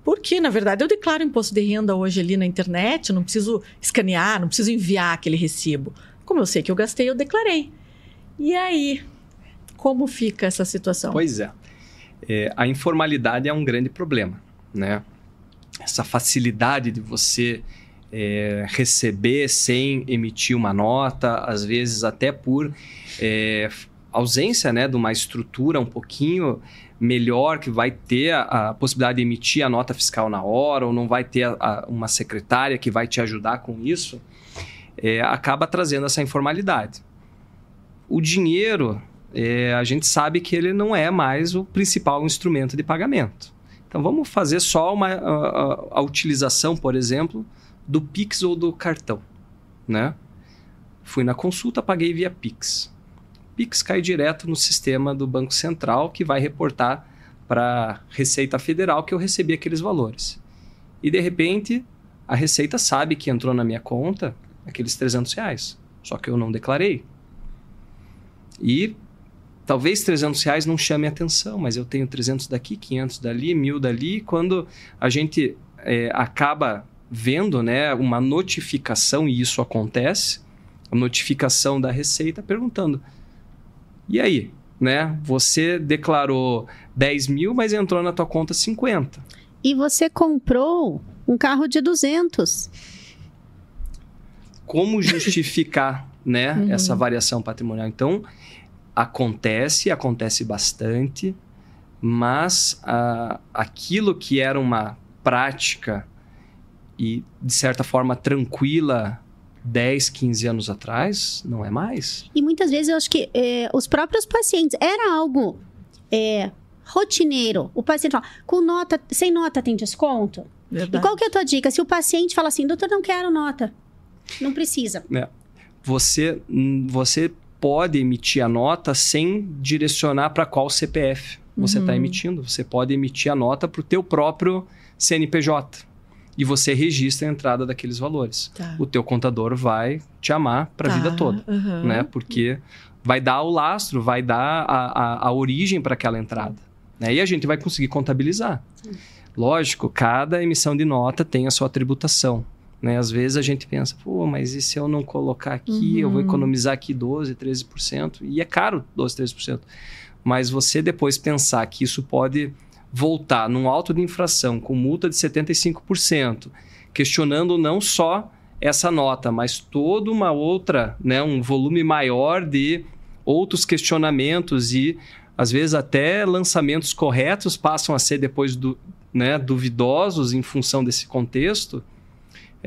Porque, na verdade, eu declaro imposto de renda hoje ali na internet, não preciso escanear, não preciso enviar aquele recibo. Como eu sei que eu gastei, eu declarei. E aí, como fica essa situação? Pois é. é a informalidade é um grande problema, né? Essa facilidade de você é, receber sem emitir uma nota, às vezes até por é, ausência né, de uma estrutura um pouquinho melhor, que vai ter a, a, possibilidade de emitir a nota fiscal na hora, ou não vai ter a, a, uma secretária que vai te ajudar com isso, é, acaba trazendo essa informalidade. O dinheiro, é, a gente sabe que ele não é mais o principal instrumento de pagamento. Então vamos fazer só uma, a, a utilização, por exemplo, do Pix ou do cartão. Né? Fui na consulta, paguei via Pix. Pix cai direto no sistema do Banco Central, que vai reportar para a Receita Federal que eu recebi aqueles valores. E de repente, a Receita sabe que entrou na minha conta aqueles 300 reais, só que eu não declarei. E talvez 300 reais não chame atenção, mas eu tenho 300 daqui, 500 dali, 1000 dali. Quando a gente é, acaba vendo né, uma notificação, e isso acontece, a notificação da Receita perguntando e aí? Né? Você declarou 10 mil, mas entrou na tua conta 50. E você comprou um carro de 200. Como justificar né, uhum. essa variação patrimonial? Então, acontece, acontece bastante, mas ah, aquilo que era uma prática e, de certa forma, tranquila 10, 15 anos atrás, não é mais. E muitas vezes eu acho que é, os próprios pacientes, era algo é, rotineiro. O paciente fala, com nota, sem nota tem desconto? Verdade. E qual que é a tua dica? Se o paciente fala assim, doutor, não quero nota, não precisa. Você, hum, você pode emitir a nota sem direcionar para qual CPF você está Uhum. emitindo. Você pode emitir a nota para o teu próprio CNPJ. E você registra a entrada daqueles valores. Tá. O teu contador vai te amar para a Tá, vida toda. aham. né? Porque vai dar o lastro, vai dar a, a, a origem para aquela entrada. Né? E a gente vai conseguir contabilizar. Lógico, cada emissão de nota tem a sua tributação. Né? Às vezes a gente pensa, pô, mas e se eu não colocar aqui, eu vou Uhum. economizar aqui 12, 13%? E é caro 12, 13%. Mas você depois pensar que isso pode voltar num auto de infração com multa de 75%, questionando não só essa nota, mas toda uma outra, né, um volume maior de outros questionamentos e às vezes até lançamentos corretos passam a ser depois do, né, duvidosos em função desse contexto,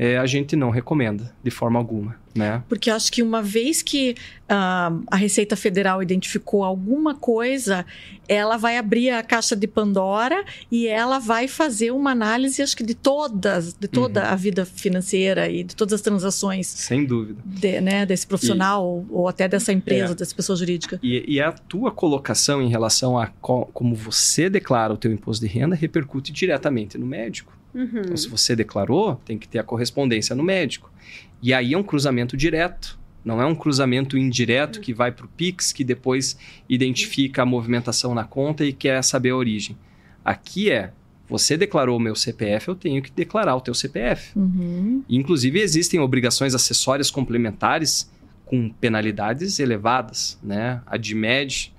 é, a gente não recomenda de forma alguma, né? Porque acho que uma vez que ah, a Receita Federal identificou alguma coisa, ela vai abrir a caixa de Pandora e ela vai fazer uma análise, acho que de todas, de toda Uhum. a vida financeira e de todas as transações Sem dúvida. de- né, desse profissional ou, ou até dessa empresa, É. dessa pessoa jurídica. E, e a tua colocação em relação a co- como você declara o teu imposto de renda repercute diretamente no médico. Uhum. Então, se você declarou, tem que ter a correspondência no médico. E aí é um cruzamento direto. Não é um cruzamento indireto que vai para o Pix, que depois identifica a movimentação na conta e quer saber a origem. Aqui é, você declarou o meu CPF, eu tenho que declarar o teu CPF. Uhum. Inclusive, existem obrigações acessórias complementares com penalidades elevadas. Né? A DIMED,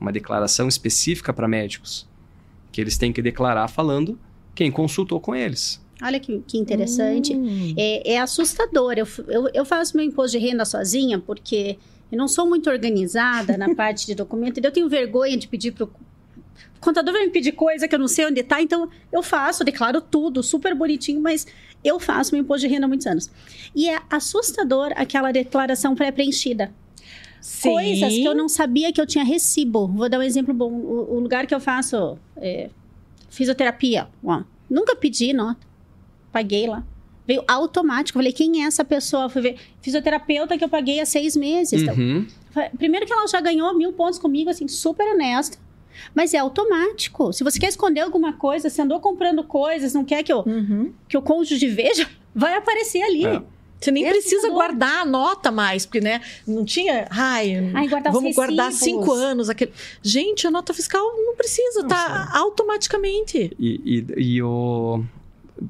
uma declaração específica para médicos, que eles têm que declarar falando quem consultou com eles. Olha que, que interessante. Hum. É, é assustador. Eu, eu, eu faço meu imposto de renda sozinha porque eu não sou muito organizada na parte de documento. e Eu tenho vergonha de pedir para o contador vai me pedir coisa que eu não sei onde está. Então eu faço, declaro tudo, super bonitinho, mas eu faço meu imposto de renda há muitos anos. E é assustador aquela declaração pré-preenchida. Coisas que eu não sabia que eu tinha recibo. Vou dar um exemplo bom. O, o lugar que eu faço é, fisioterapia. Ó, nunca pedi nota. Paguei lá. Veio automático. Falei, quem é essa pessoa? Fui ver. Fisioterapeuta que eu paguei há seis meses. Então, Uhum. Fa- Primeiro que ela já ganhou mil pontos comigo, assim, super honesta. Mas é automático. Se você quer esconder alguma coisa, se andou comprando coisas, não quer que, o Uhum. que o cônjuge veja, vai aparecer ali. É. Você nem É precisa assustador. guardar a nota mais, porque, né? Não tinha. Ai, Ai, guardar os vamos guardar cinco anos. Aquele... Gente, a nota fiscal não precisa, Não, tá automaticamente. E, e, e o...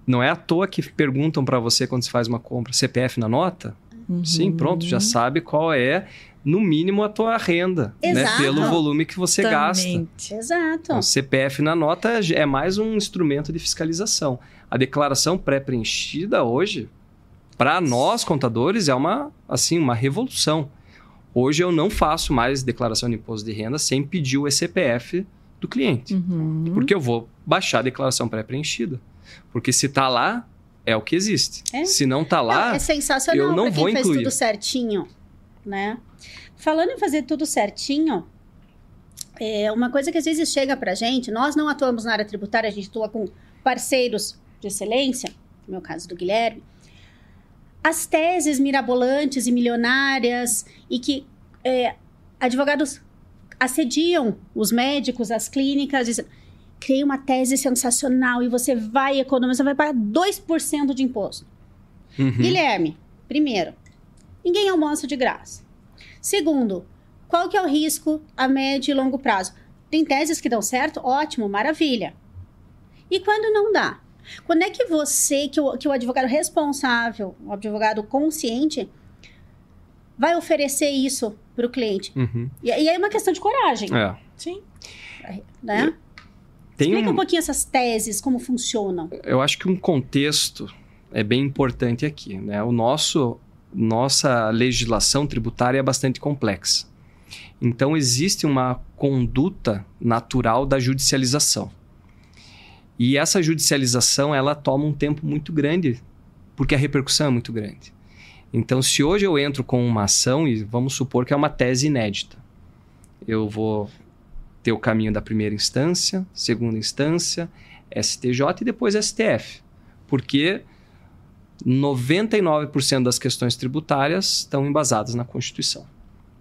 não é à toa que perguntam para você quando você faz uma compra CPF na nota? Sim, pronto, já sabe qual é, no mínimo, a tua renda, né? Exato. Pelo volume que você gasta. Exatamente. Exato. Então, CPF na nota é mais um instrumento de fiscalização. A declaração pré-preenchida hoje, para nós contadores, é uma assim uma revolução. Hoje eu não faço mais declaração de imposto de renda sem pedir o CPF do cliente, Uhum. porque eu vou baixar a declaração pré-preenchida. Porque se tá lá, é o que existe. É. Se não tá Não, lá, é sensacional eu não quem vou faz incluir. tudo certinho, né? Falando em fazer tudo certinho, é uma coisa que às vezes chega pra gente, nós não atuamos na área tributária, a gente atua com parceiros de excelência, no meu caso do Guilherme, as teses mirabolantes e milionárias e que é, advogados assediam os médicos, as clínicas, dizendo, criei uma tese sensacional e você vai economizar, vai pagar 2% de imposto. Uhum. Guilherme, primeiro, ninguém almoça de graça. Segundo, qual que é o risco a médio e longo prazo? Tem teses que dão certo? Ótimo, maravilha. E quando não dá? Quando é que você, que o, que o advogado responsável, o advogado consciente, vai oferecer isso para o cliente? Uhum. E, e aí é uma questão de coragem, É. Sim. né? Tem Explica um, um pouquinho essas teses, como funcionam. eu acho que um contexto é bem importante aqui. Né? O nosso, nossa legislação tributária é bastante complexa. Então, existe uma conduta natural da judicialização. E essa judicialização, ela toma um tempo muito grande, porque a repercussão é muito grande. Então, se hoje eu entro com uma ação, e vamos supor que é uma tese inédita, eu vou ter o caminho da primeira instância, segunda instância, STJ e depois STF. Porque 99% das questões tributárias estão embasadas na Constituição.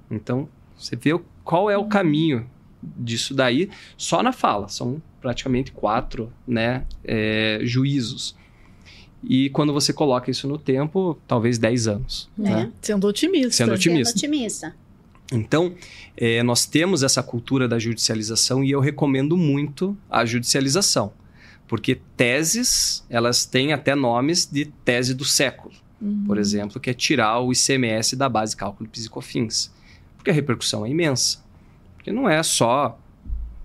Então, você vê qual é o caminho disso daí só na fala. São praticamente quatro né, é, juízos. E quando você coloca isso no tempo, talvez 10 anos. É. Né? Sendo otimista. Sendo otimista. Sendo otimista. Então, é, nós temos essa cultura da judicialização e eu recomendo muito a judicialização. Porque teses, elas têm até nomes de tese do século. Uhum. Por exemplo, que é tirar o ICMS da base de cálculo de. Porque a repercussão é imensa. Porque não é só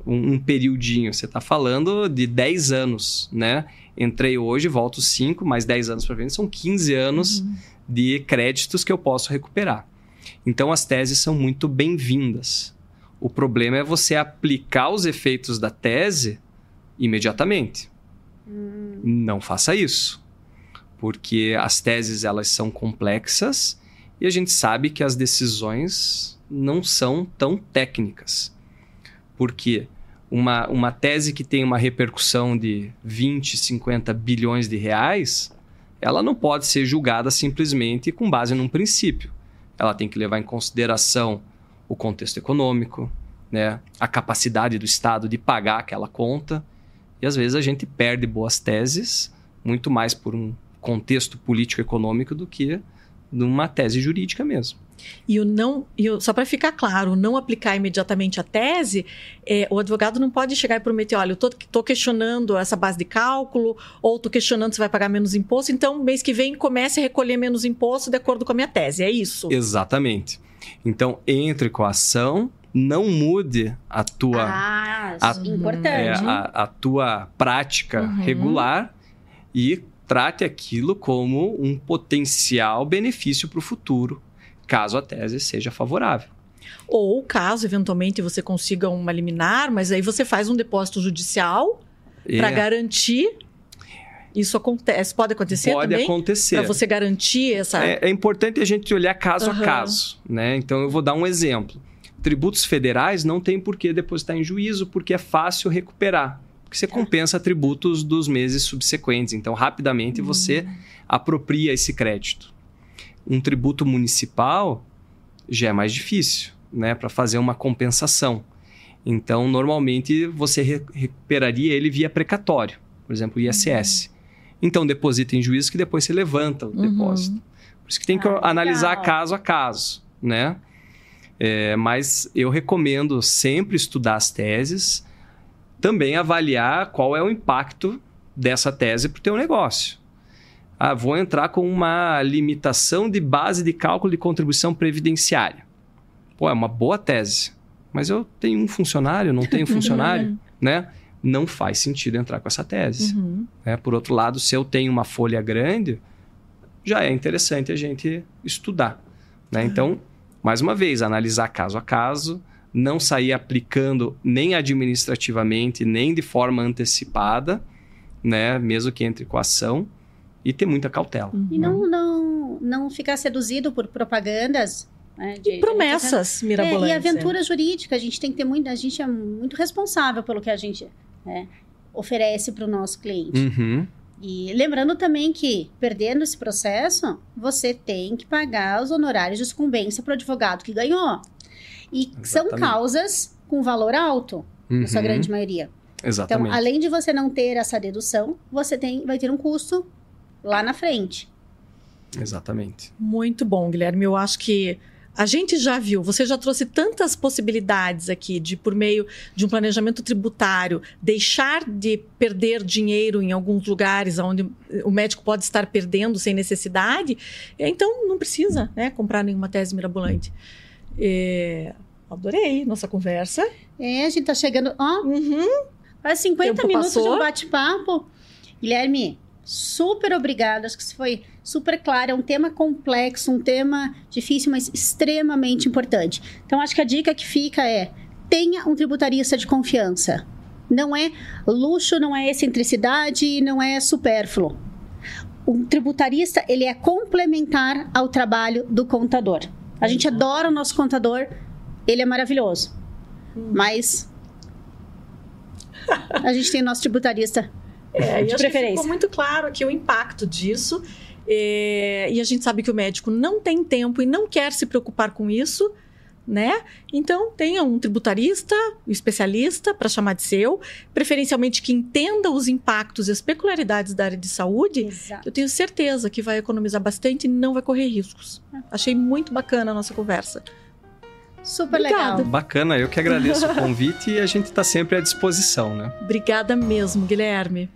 um, um periodinho, você está falando de 10 anos, né? Entrei hoje, volto 5, mais 10 anos para frente, são 15 anos uhum. de créditos que eu posso recuperar. Então as teses são muito bem-vindas. O problema é você aplicar os efeitos da tese imediatamente. Hum. Não faça isso. Porque as teses elas são complexas e a gente sabe que as decisões não são tão técnicas. Porque uma, uma tese que tem uma repercussão de 20, 50 bilhões de reais, ela não pode ser julgada simplesmente com base num princípio. Ela tem que levar em consideração o contexto econômico, né, a capacidade do Estado de pagar aquela conta e às vezes a gente perde boas teses muito mais por um contexto político-econômico do que numa tese jurídica mesmo. E o não, e o, só para ficar claro, não aplicar imediatamente a tese, é, o advogado não pode chegar e prometer, olha, eu estou questionando essa base de cálculo, ou estou questionando se vai pagar menos imposto, então mês que vem comece a recolher menos imposto de acordo com a minha tese, é isso? Exatamente. Então, entre com a ação, não mude a tua ah, a, importante. É, a, a, tua prática uhum. regular e trate aquilo como um potencial benefício para o futuro, caso a tese seja favorável. Ou caso eventualmente você consiga uma liminar, mas aí você faz um depósito judicial é. para garantir isso acontece, pode acontecer pode também? Pode acontecer. Para você garantir essa. É, é, importante a gente olhar caso uhum. a caso, né? Então eu vou dar um exemplo tributos federais não tem por que depositar em juízo, porque é fácil recuperar. Porque você compensa tributos dos meses subsequentes. Então, rapidamente uhum. você apropria esse crédito. Um tributo municipal já é mais difícil, né? Para fazer uma compensação. Então, normalmente você re recuperaria ele via precatório, por exemplo, o ISS. Uhum. Então, deposita em juízo que depois você levanta o uhum. depósito. Por isso que tem que ah, analisar legal. caso a caso, né? É, mas eu recomendo sempre estudar as teses, também avaliar qual é o impacto dessa tese para o teu negócio. Ah, vou entrar com uma limitação de base de cálculo de contribuição previdenciária. Pô, é uma boa tese, mas eu tenho um funcionário, não tenho funcionário, né? Não faz sentido entrar com essa tese. Uhum. Né? Por outro lado, se eu tenho uma folha grande, já é interessante a gente estudar. Né? Então, mais uma vez, analisar caso a caso, não sair aplicando nem administrativamente, nem de forma antecipada, né? Mesmo que entre com a ação, e ter muita cautela. Uhum. E não, não, não ficar seduzido por propagandas. Né, de, e promessas de... mirabolantes. É, e aventura é. jurídica, a gente tem que ter muito, a gente é muito responsável pelo que a gente né, oferece para o nosso cliente. Uhum. E lembrando também que, perdendo esse processo, você tem que pagar os honorários de sucumbência para o advogado que ganhou. E Exatamente. são causas com valor alto, uhum. na sua uhum. grande maioria. Exatamente. Então, além de você não ter essa dedução, você tem, vai ter um custo lá na frente. Exatamente. Muito bom, Guilherme. Eu acho que a gente já viu, você já trouxe tantas possibilidades aqui de, por meio de um planejamento tributário, deixar de perder dinheiro em alguns lugares onde o médico pode estar perdendo sem necessidade. Então, não precisa né, comprar nenhuma tese mirabolante. É, adorei nossa conversa. É, a gente está chegando. Ó, uhum. faz 50 Tempo minutos passou. de um bate-papo. Guilherme, super obrigada. Acho que isso foi super claro. É um tema complexo, um tema difícil, mas extremamente importante. Então, acho que a dica que fica é: tenha um tributarista de confiança. Não é luxo, não é excentricidade, não é supérfluo. Um tributarista, ele é complementar ao trabalho do contador. A gente adora o nosso contador, ele é maravilhoso. Hum. Mas a gente tem o nosso tributarista É, de preferência. ficou muito claro aqui o impacto disso. É, e a gente sabe que o médico não tem tempo e não quer se preocupar com isso, né? Então, tenha um tributarista, um especialista para chamar de seu, preferencialmente que entenda os impactos e as peculiaridades da área de saúde. Exato. Eu tenho certeza que vai economizar bastante e não vai correr riscos. É. Achei muito bacana a nossa conversa. Super Obrigada. legal. Bacana, eu que agradeço o convite e a gente está sempre à disposição, né? Obrigada mesmo, Guilherme.